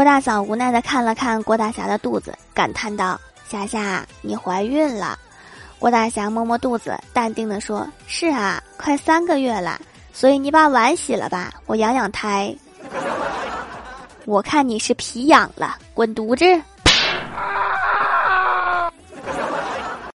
郭大嫂无奈的看了看郭大侠的肚子，感叹道：“霞霞，你怀孕了。”郭大侠摸摸肚子，淡定的说：“是啊，快三个月了，所以你把碗洗了吧，我养养胎。”我看你是皮痒了，滚犊子！